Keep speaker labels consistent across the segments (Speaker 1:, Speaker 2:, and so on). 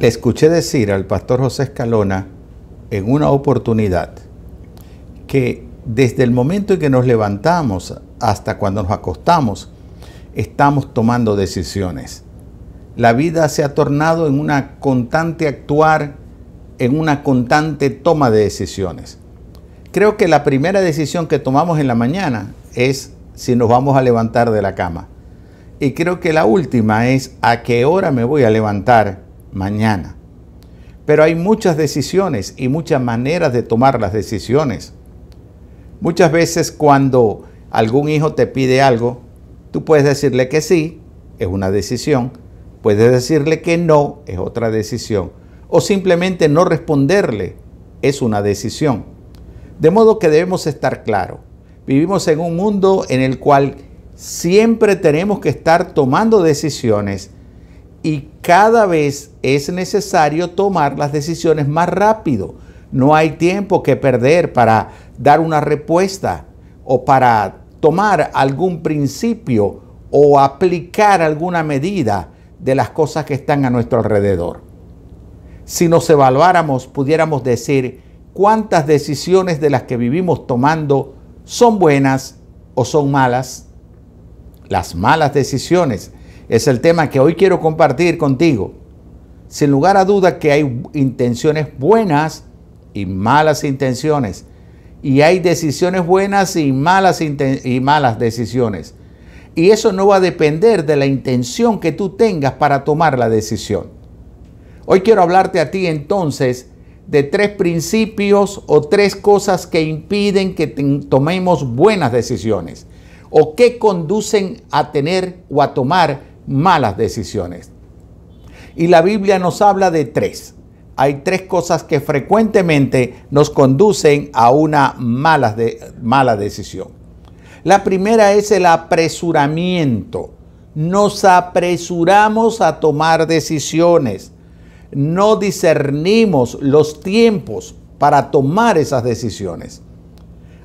Speaker 1: Le escuché decir al pastor José Escalona en una oportunidad que desde el momento en que nos levantamos hasta cuando nos acostamos, estamos tomando decisiones. La vida se ha tornado en una constante actuar, en una constante toma de decisiones. Creo que la primera decisión que tomamos en la mañana es si nos vamos a levantar de la cama. Y creo que la última es a qué hora me voy a levantar mañana. Pero hay muchas decisiones y muchas maneras de tomar las decisiones. Muchas veces cuando algún hijo te pide algo, tú puedes decirle que sí, es una decisión. Puedes decirle que no, es otra decisión. O simplemente no responderle, es una decisión. De modo que debemos estar claros. Vivimos en un mundo en el cual siempre tenemos que estar tomando decisiones y cada vez es necesario tomar las decisiones más rápido. No hay tiempo que perder para dar una respuesta o para tomar algún principio o aplicar alguna medida de las cosas que están a nuestro alrededor. Si nos evaluáramos, pudiéramos decir cuántas decisiones de las que vivimos tomando son buenas o son malas. Las malas decisiones es el tema que hoy quiero compartir contigo. Sin lugar a duda que hay intenciones buenas y malas intenciones. Y hay decisiones buenas y malas, y malas decisiones. Y eso no va a depender de la intención que tú tengas para tomar la decisión. Hoy quiero hablarte a ti entonces de tres principios o tres cosas que impiden que tomemos buenas decisiones o que conducen a tener o a tomar malas decisiones. Y la Biblia nos habla de tres. Hay tres cosas que frecuentemente nos conducen a una mala, de, mala decisión. La primera es el apresuramiento. Nos apresuramos a tomar decisiones. No discernimos los tiempos para tomar esas decisiones.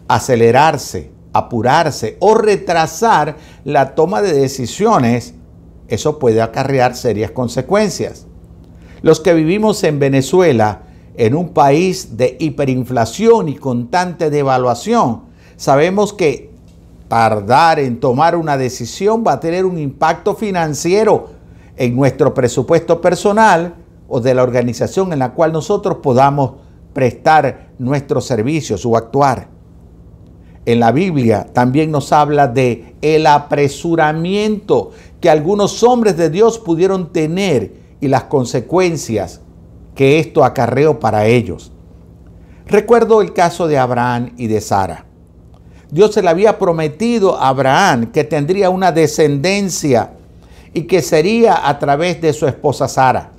Speaker 1: Acelerarse, apurarse o retrasar la toma de decisiones eso puede acarrear serias consecuencias. Los que vivimos en Venezuela, en un país de hiperinflación y constante devaluación, sabemos que tardar en tomar una decisión va a tener un impacto financiero en nuestro presupuesto personal o de la organización en la cual nosotros podamos prestar nuestros servicios o actuar en la Biblia también nos habla de el apresuramiento que algunos hombres de Dios pudieron tener y las consecuencias que esto acarreó para ellos. Recuerdo el caso de Abraham y de Sara. Dios se le había prometido a Abraham que tendría una descendencia y que sería a través de su esposa Sara.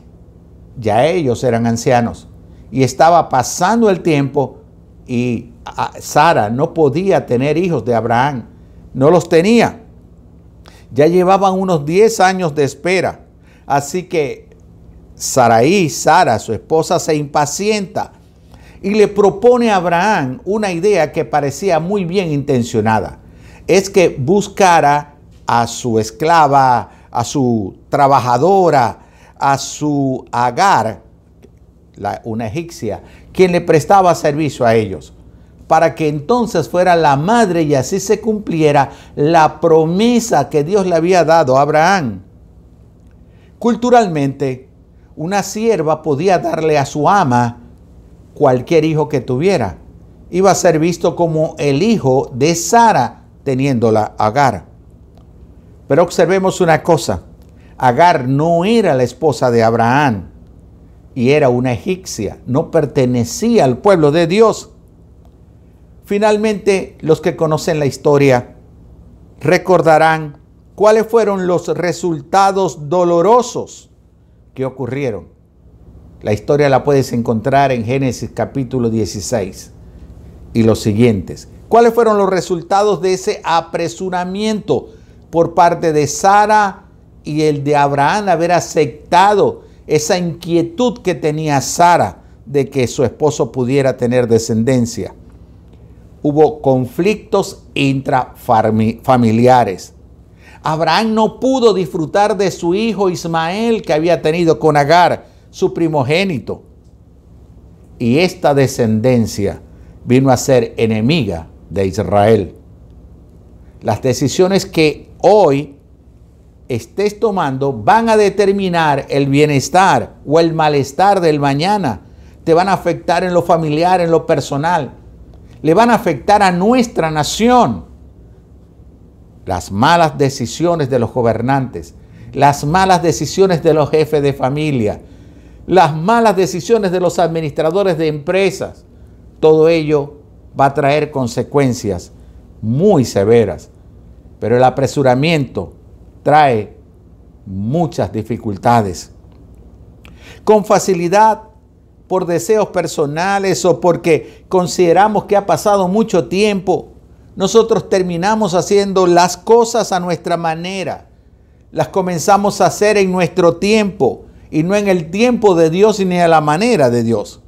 Speaker 1: Ya ellos eran ancianos y estaba pasando el tiempo y Sara no podía tener hijos de Abraham, no los tenía. Ya llevaban unos 10 años de espera. Así que Saraí, Sara, su esposa, se impacienta y le propone a Abraham una idea que parecía muy bien intencionada. Es que buscara a su esclava, a su trabajadora, a su agar, una egipcia, quien le prestaba servicio a ellos para que entonces fuera la madre y así se cumpliera la promesa que Dios le había dado a Abraham. Culturalmente, una sierva podía darle a su ama cualquier hijo que tuviera. Iba a ser visto como el hijo de Sara teniéndola Agar. Pero observemos una cosa, Agar no era la esposa de Abraham y era una egipcia, no pertenecía al pueblo de Dios. Finalmente, los que conocen la historia recordarán cuáles fueron los resultados dolorosos que ocurrieron. La historia la puedes encontrar en Génesis capítulo 16 y los siguientes. ¿Cuáles fueron los resultados de ese apresuramiento por parte de Sara y el de Abraham haber aceptado esa inquietud que tenía Sara de que su esposo pudiera tener descendencia? Hubo conflictos intrafamiliares. Abraham no pudo disfrutar de su hijo Ismael que había tenido con Agar, su primogénito. Y esta descendencia vino a ser enemiga de Israel. Las decisiones que hoy estés tomando van a determinar el bienestar o el malestar del mañana. Te van a afectar en lo familiar, en lo personal. Le van a afectar a nuestra nación. Las malas decisiones de los gobernantes, las malas decisiones de los jefes de familia, las malas decisiones de los administradores de empresas, todo ello va a traer consecuencias muy severas. Pero el apresuramiento trae muchas dificultades. Con facilidad, por deseos personales o porque consideramos que ha pasado mucho tiempo, nosotros terminamos haciendo las cosas a nuestra manera. Las comenzamos a hacer en nuestro tiempo y no en el tiempo de Dios ni a la manera de Dios.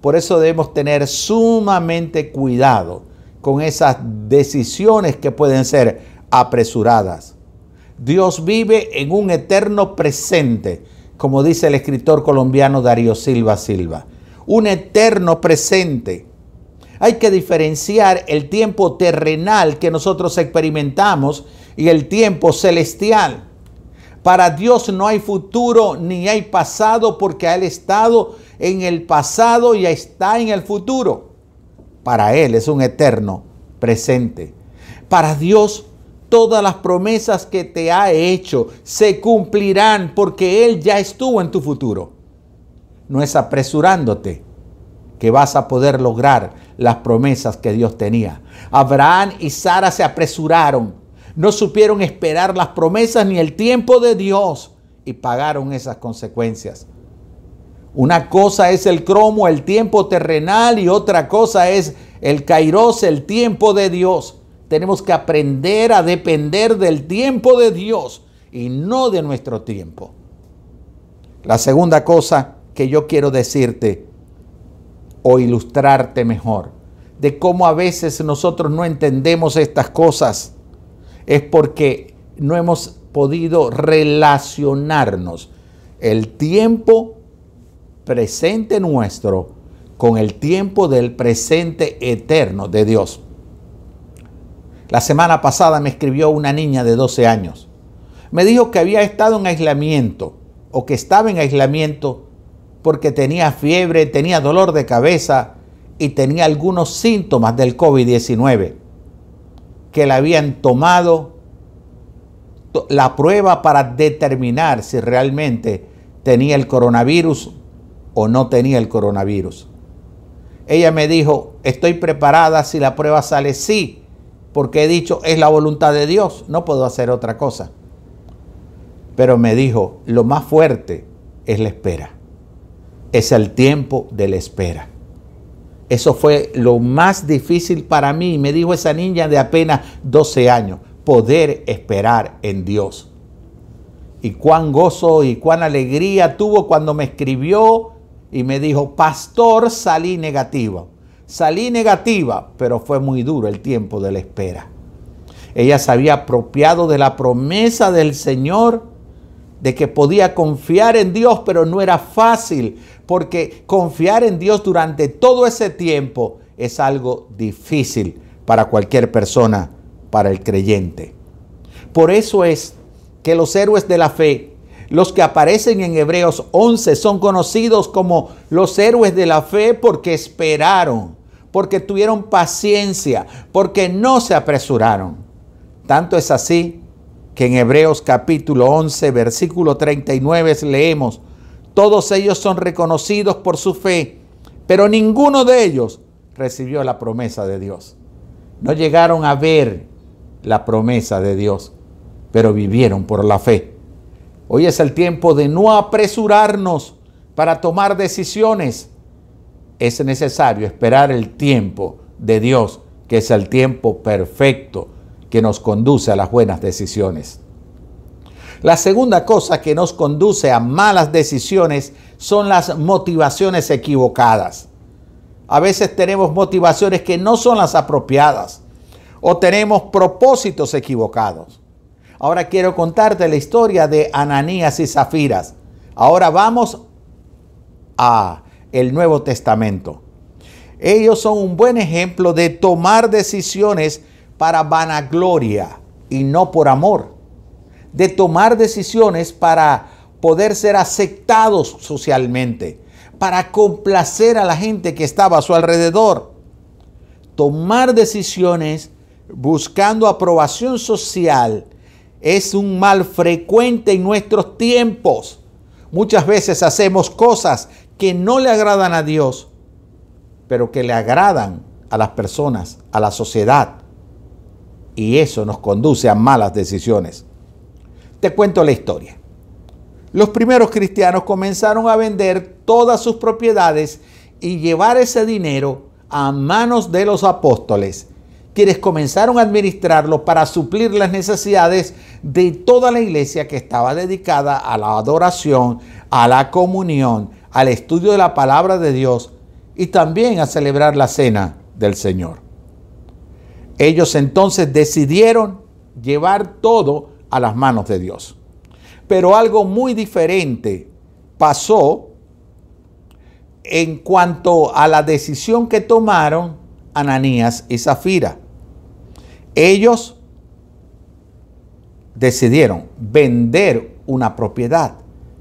Speaker 1: Por eso debemos tener sumamente cuidado con esas decisiones que pueden ser apresuradas. Dios vive en un eterno presente, como dice el escritor colombiano Darío Silva Silva. Un eterno presente. Hay que diferenciar el tiempo terrenal que nosotros experimentamos y el tiempo celestial. Para Dios no hay futuro ni hay pasado porque ha estado en el pasado y está en el futuro. Para Él es un eterno presente. Para Dios todas las promesas que te ha hecho se cumplirán porque Él ya estuvo en tu futuro. No es apresurándote que vas a poder lograr las promesas que Dios tenía. Abraham y Sara se apresuraron, no supieron esperar las promesas ni el tiempo de Dios y pagaron esas consecuencias. Una cosa es el cromo, el tiempo terrenal y otra cosa es el kairos, el tiempo de Dios. Tenemos que aprender a depender del tiempo de Dios y no de nuestro tiempo. La segunda cosa que yo quiero decirte o ilustrarte mejor de cómo a veces nosotros no entendemos estas cosas es porque no hemos podido relacionarnos el tiempo presente nuestro con el tiempo del presente eterno de Dios. La semana pasada me escribió una niña de 12 años. Me dijo que había estado en aislamiento o que estaba en aislamiento porque tenía fiebre, tenía dolor de cabeza y tenía algunos síntomas del COVID-19 que le habían tomado la prueba para determinar si realmente tenía el coronavirus o no tenía el coronavirus. Ella me dijo, estoy preparada si la prueba sale sí, porque he dicho, es la voluntad de Dios, no puedo hacer otra cosa. Pero me dijo, lo más fuerte es la espera. Es el tiempo de la espera. Eso fue lo más difícil para mí, me dijo esa niña de apenas 12 años, poder esperar en Dios. Y cuán gozo y cuán alegría tuvo cuando me escribió y me dijo, pastor, salí negativo. Salí negativa, pero fue muy duro el tiempo de la espera. Ella se había apropiado de la promesa del Señor de que podía confiar en Dios, pero no era fácil, porque confiar en Dios durante todo ese tiempo es algo difícil para cualquier persona, para el creyente. Por eso es que los héroes de la fe, los que aparecen en Hebreos 11, son conocidos como los héroes de la fe porque esperaron porque tuvieron paciencia, porque no se apresuraron. Tanto es así que en Hebreos capítulo 11, versículo 39 leemos, todos ellos son reconocidos por su fe, pero ninguno de ellos recibió la promesa de Dios. No llegaron a ver la promesa de Dios, pero vivieron por la fe. Hoy es el tiempo de no apresurarnos para tomar decisiones, es necesario esperar el tiempo de Dios, que es el tiempo perfecto que nos conduce a las buenas decisiones. La segunda cosa que nos conduce a malas decisiones son las motivaciones equivocadas. A veces tenemos motivaciones que no son las apropiadas o tenemos propósitos equivocados. Ahora quiero contarte la historia de Ananías y Zafiras. Ahora vamos a el Nuevo Testamento. Ellos son un buen ejemplo de tomar decisiones para vanagloria y no por amor. De tomar decisiones para poder ser aceptados socialmente, para complacer a la gente que estaba a su alrededor. Tomar decisiones buscando aprobación social es un mal frecuente en nuestros tiempos. Muchas veces hacemos cosas que no le agradan a Dios, pero que le agradan a las personas, a la sociedad. Y eso nos conduce a malas decisiones. Te cuento la historia. Los primeros cristianos comenzaron a vender todas sus propiedades y llevar ese dinero a manos de los apóstoles quienes comenzaron a administrarlo para suplir las necesidades de toda la iglesia que estaba dedicada a la adoración, a la comunión, al estudio de la palabra de Dios y también a celebrar la cena del Señor. Ellos entonces decidieron llevar todo a las manos de Dios. Pero algo muy diferente pasó en cuanto a la decisión que tomaron Ananías y Zafira. Ellos decidieron vender una propiedad,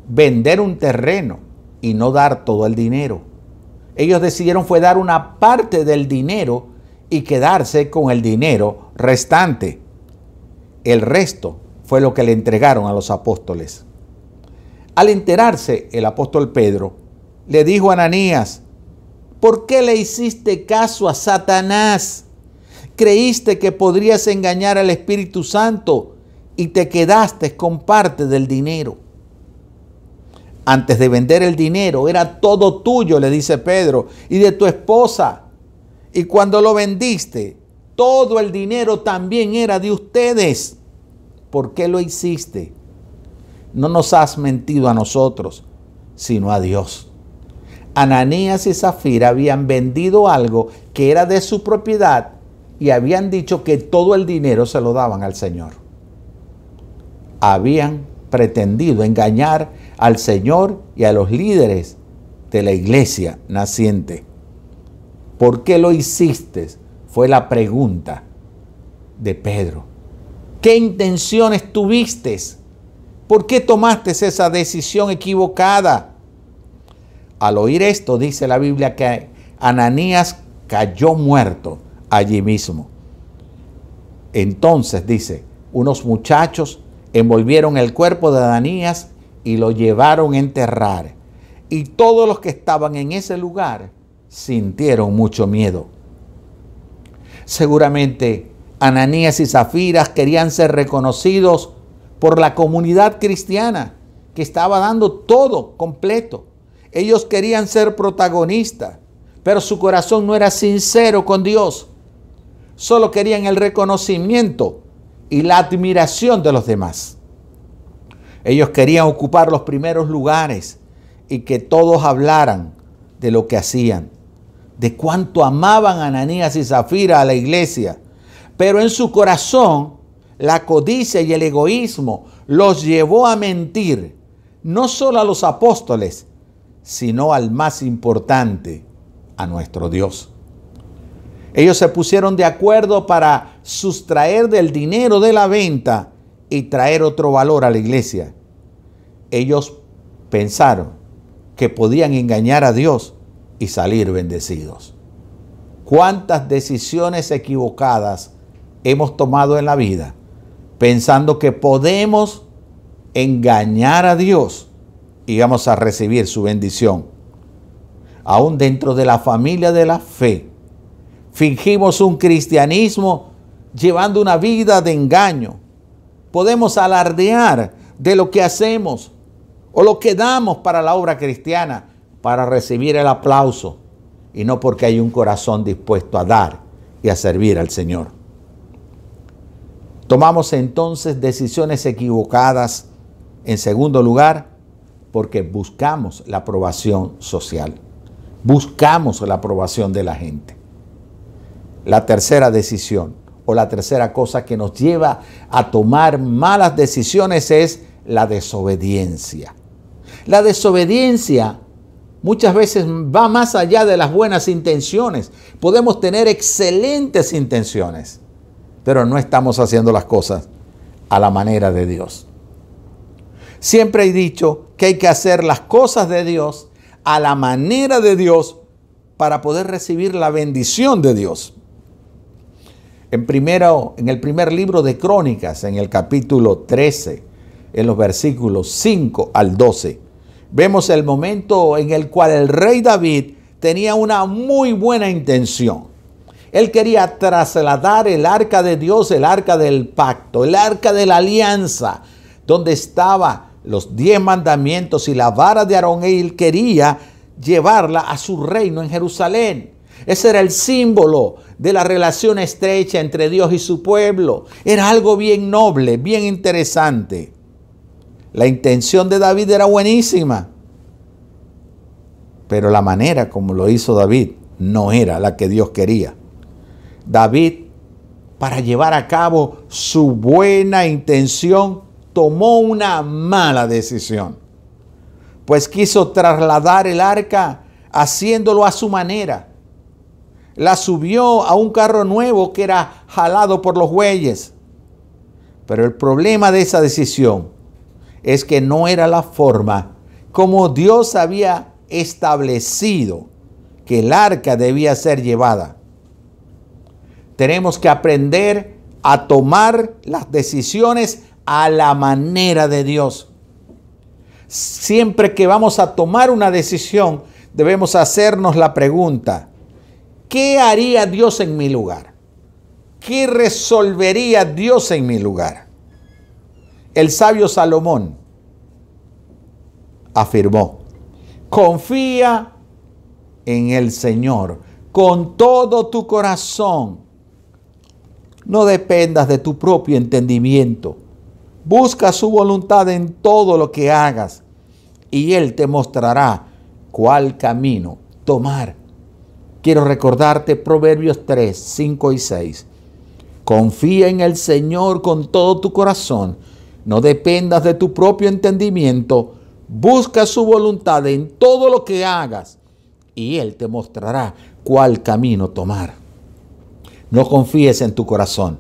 Speaker 1: vender un terreno y no dar todo el dinero. Ellos decidieron fue dar una parte del dinero y quedarse con el dinero restante. El resto fue lo que le entregaron a los apóstoles. Al enterarse, el apóstol Pedro le dijo a Ananías, ¿por qué le hiciste caso a Satanás? Creíste que podrías engañar al Espíritu Santo y te quedaste con parte del dinero. Antes de vender el dinero era todo tuyo, le dice Pedro, y de tu esposa. Y cuando lo vendiste, todo el dinero también era de ustedes. ¿Por qué lo hiciste? No nos has mentido a nosotros, sino a Dios. Ananías y Zafira habían vendido algo que era de su propiedad y habían dicho que todo el dinero se lo daban al Señor. Habían pretendido engañar al Señor y a los líderes de la iglesia naciente. ¿Por qué lo hiciste? Fue la pregunta de Pedro. ¿Qué intenciones tuviste? ¿Por qué tomaste esa decisión equivocada? Al oír esto, dice la Biblia que Ananías cayó muerto allí mismo. Entonces, dice, unos muchachos envolvieron el cuerpo de Ananías y lo llevaron a enterrar. Y todos los que estaban en ese lugar sintieron mucho miedo. Seguramente Ananías y Zafiras querían ser reconocidos por la comunidad cristiana que estaba dando todo completo. Ellos querían ser protagonistas, pero su corazón no era sincero con Dios. Solo querían el reconocimiento y la admiración de los demás. Ellos querían ocupar los primeros lugares y que todos hablaran de lo que hacían, de cuánto amaban a Ananías y Zafira a la iglesia. Pero en su corazón, la codicia y el egoísmo los llevó a mentir, no solo a los apóstoles, sino al más importante, a nuestro Dios. Ellos se pusieron de acuerdo para sustraer del dinero de la venta y traer otro valor a la iglesia. Ellos pensaron que podían engañar a Dios y salir bendecidos. ¿Cuántas decisiones equivocadas hemos tomado en la vida pensando que podemos engañar a Dios y vamos a recibir su bendición. Aún dentro de la familia de la fe, fingimos un cristianismo llevando una vida de engaño. Podemos alardear de lo que hacemos o lo que damos para la obra cristiana para recibir el aplauso y no porque hay un corazón dispuesto a dar y a servir al Señor. Tomamos entonces decisiones equivocadas. En segundo lugar, porque buscamos la aprobación social, buscamos la aprobación de la gente. La tercera decisión o la tercera cosa que nos lleva a tomar malas decisiones es la desobediencia. La desobediencia muchas veces va más allá de las buenas intenciones. Podemos tener excelentes intenciones, pero no estamos haciendo las cosas a la manera de Dios. Siempre he dicho que hay que hacer las cosas de Dios a la manera de Dios para poder recibir la bendición de Dios. En, primero, en el primer libro de Crónicas, en el capítulo 13, en los versículos 5 al 12, vemos el momento en el cual el rey David tenía una muy buena intención. Él quería trasladar el arca de Dios, el arca del pacto, el arca de la alianza, donde estaba los diez mandamientos y la vara de Aarón. Él quería llevarla a su reino en Jerusalén. Ese era el símbolo de la relación estrecha entre Dios y su pueblo. Era algo bien noble, bien interesante. La intención de David era buenísima, pero la manera como lo hizo David no era la que Dios quería. David, para llevar a cabo su buena intención, tomó una mala decisión, pues quiso trasladar el arca haciéndolo a su manera la subió a un carro nuevo que era jalado por los bueyes. Pero el problema de esa decisión es que no era la forma como Dios había establecido que el arca debía ser llevada. Tenemos que aprender a tomar las decisiones a la manera de Dios. Siempre que vamos a tomar una decisión, debemos hacernos la pregunta, ¿Qué haría Dios en mi lugar? ¿Qué resolvería Dios en mi lugar? El sabio Salomón afirmó, confía en el Señor con todo tu corazón. No dependas de tu propio entendimiento. Busca su voluntad en todo lo que hagas y Él te mostrará cuál camino tomar quiero recordarte Proverbios 3, 5 y 6. Confía en el Señor con todo tu corazón. No dependas de tu propio entendimiento. Busca su voluntad en todo lo que hagas y Él te mostrará cuál camino tomar. No confíes en tu corazón.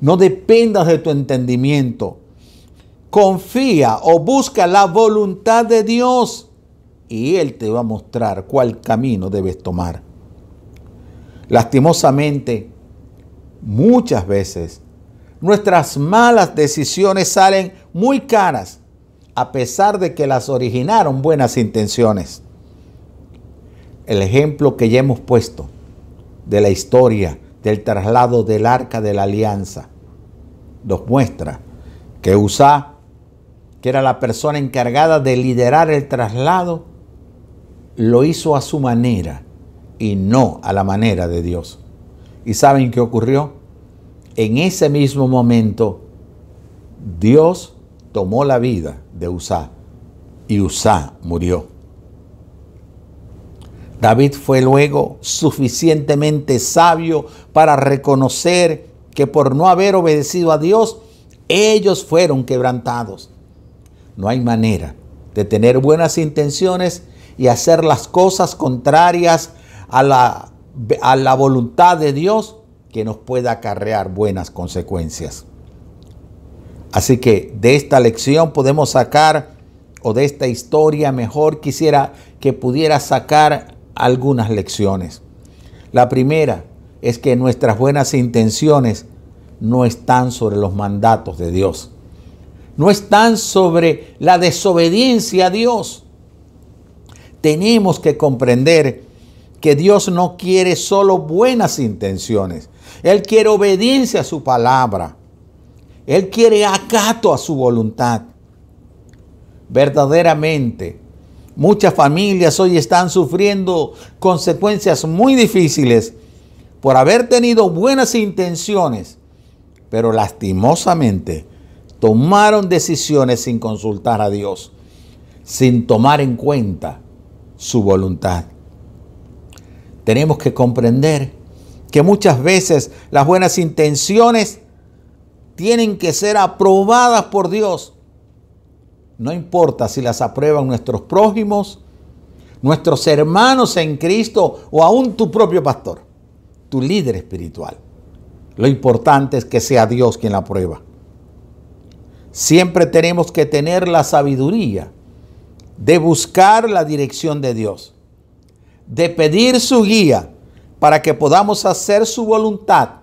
Speaker 1: No dependas de tu entendimiento. Confía o busca la voluntad de Dios y Él te va a mostrar cuál camino debes tomar. Lastimosamente, muchas veces nuestras malas decisiones salen muy caras a pesar de que las originaron buenas intenciones. El ejemplo que ya hemos puesto de la historia del traslado del arca de la alianza nos muestra que Usá, que era la persona encargada de liderar el traslado, lo hizo a su manera y no a la manera de Dios. ¿Y saben qué ocurrió? En ese mismo momento, Dios tomó la vida de Usá y Usá murió. David fue luego suficientemente sabio para reconocer que por no haber obedecido a Dios, ellos fueron quebrantados. No hay manera de tener buenas intenciones y hacer las cosas contrarias a la, a la voluntad de Dios que nos pueda acarrear buenas consecuencias. Así que de esta lección podemos sacar, o de esta historia mejor quisiera que pudiera sacar algunas lecciones. La primera es que nuestras buenas intenciones no están sobre los mandatos de Dios. No están sobre la desobediencia a Dios. Tenemos que comprender que Dios no quiere solo buenas intenciones. Él quiere obediencia a su palabra. Él quiere acato a su voluntad. Verdaderamente, muchas familias hoy están sufriendo consecuencias muy difíciles por haber tenido buenas intenciones, pero lastimosamente tomaron decisiones sin consultar a Dios, sin tomar en cuenta su voluntad tenemos que comprender que muchas veces las buenas intenciones tienen que ser aprobadas por Dios. No importa si las aprueban nuestros prójimos, nuestros hermanos en Cristo o aún tu propio pastor, tu líder espiritual. Lo importante es que sea Dios quien la prueba. Siempre tenemos que tener la sabiduría de buscar la dirección de Dios, de pedir su guía para que podamos hacer su voluntad,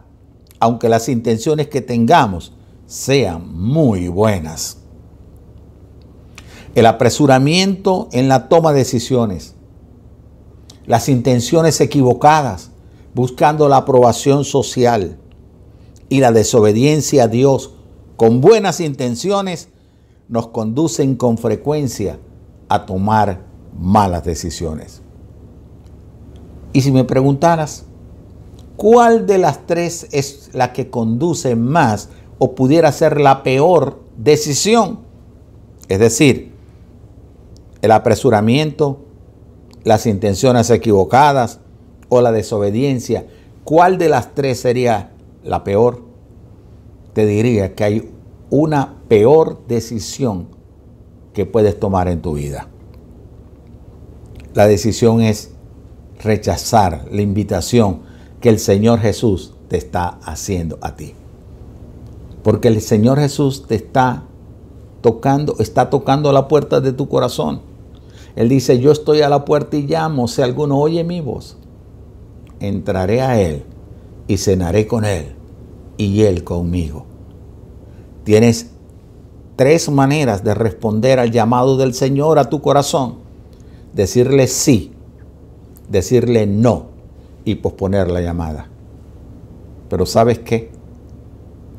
Speaker 1: aunque las intenciones que tengamos sean muy buenas. El apresuramiento en la toma de decisiones, las intenciones equivocadas, buscando la aprobación social y la desobediencia a Dios con buenas intenciones, nos conducen con frecuencia a tomar malas decisiones. Y si me preguntaras, ¿cuál de las tres es la que conduce más o pudiera ser la peor decisión? Es decir, el apresuramiento, las intenciones equivocadas o la desobediencia. ¿Cuál de las tres sería la peor? Te diría que hay una peor decisión que puedes tomar en tu vida. La decisión es rechazar la invitación que el Señor Jesús te está haciendo a ti. Porque el Señor Jesús te está tocando, está tocando la puerta de tu corazón. Él dice, yo estoy a la puerta y llamo, si alguno oye mi voz, entraré a Él y cenaré con Él y Él conmigo. Tienes tres maneras de responder al llamado del Señor a tu corazón. Decirle sí, decirle no y posponer la llamada. Pero ¿sabes qué?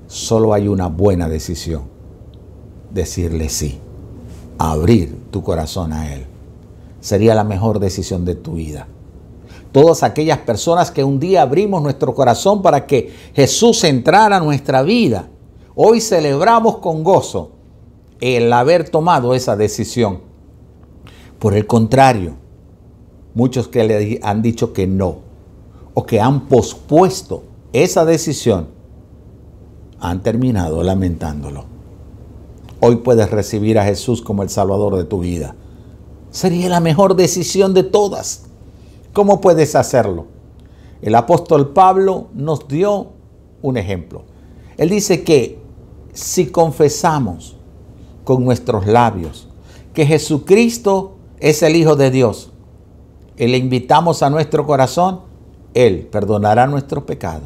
Speaker 1: Solo hay una buena decisión. Decirle sí. Abrir tu corazón a Él. Sería la mejor decisión de tu vida. Todas aquellas personas que un día abrimos nuestro corazón para que Jesús entrara a nuestra vida, hoy celebramos con gozo el haber tomado esa decisión. Por el contrario, muchos que le han dicho que no o que han pospuesto esa decisión han terminado lamentándolo. Hoy puedes recibir a Jesús como el Salvador de tu vida. Sería la mejor decisión de todas. ¿Cómo puedes hacerlo? El apóstol Pablo nos dio un ejemplo. Él dice que si confesamos con nuestros labios que Jesucristo es el Hijo de Dios y le invitamos a nuestro corazón, Él perdonará nuestro pecado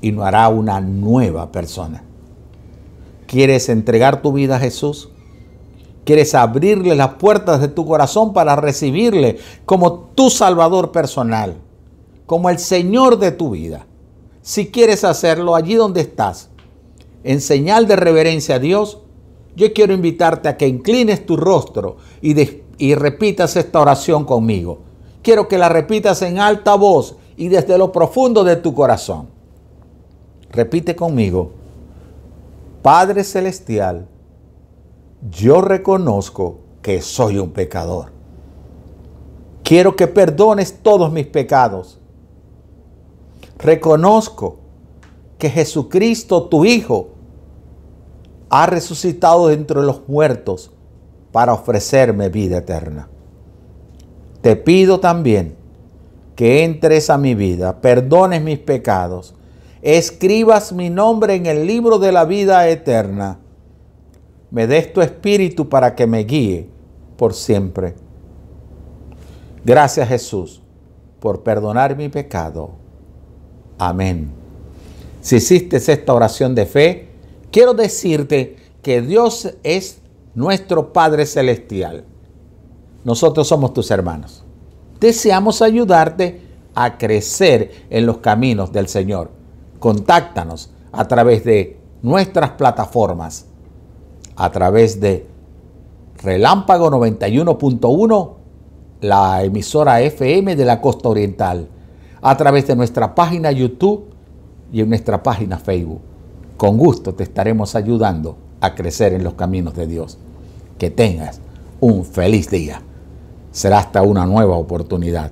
Speaker 1: y nos hará una nueva persona. ¿Quieres entregar tu vida a Jesús? ¿Quieres abrirle las puertas de tu corazón para recibirle como tu Salvador personal, como el Señor de tu vida? Si quieres hacerlo allí donde estás, en señal de reverencia a Dios, yo quiero invitarte a que inclines tu rostro y, y repitas esta oración conmigo. Quiero que la repitas en alta voz y desde lo profundo de tu corazón. Repite conmigo. Padre Celestial, yo reconozco que soy un pecador. Quiero que perdones todos mis pecados. Reconozco que Jesucristo, tu Hijo, ha resucitado dentro de los muertos para ofrecerme vida eterna. Te pido también que entres a mi vida, perdones mis pecados, escribas mi nombre en el libro de la vida eterna, me des tu espíritu para que me guíe por siempre. Gracias Jesús por perdonar mi pecado. Amén. Si hiciste esta oración de fe, quiero decirte que Dios es nuestro Padre Celestial nosotros somos tus hermanos. Deseamos ayudarte a crecer en los caminos del Señor. Contáctanos a través de nuestras plataformas, a través de Relámpago 91.1, la emisora FM de la costa oriental, a través de nuestra página YouTube y en nuestra página Facebook. Con gusto te estaremos ayudando a crecer en los caminos de Dios. Que tengas un feliz día será hasta una nueva oportunidad.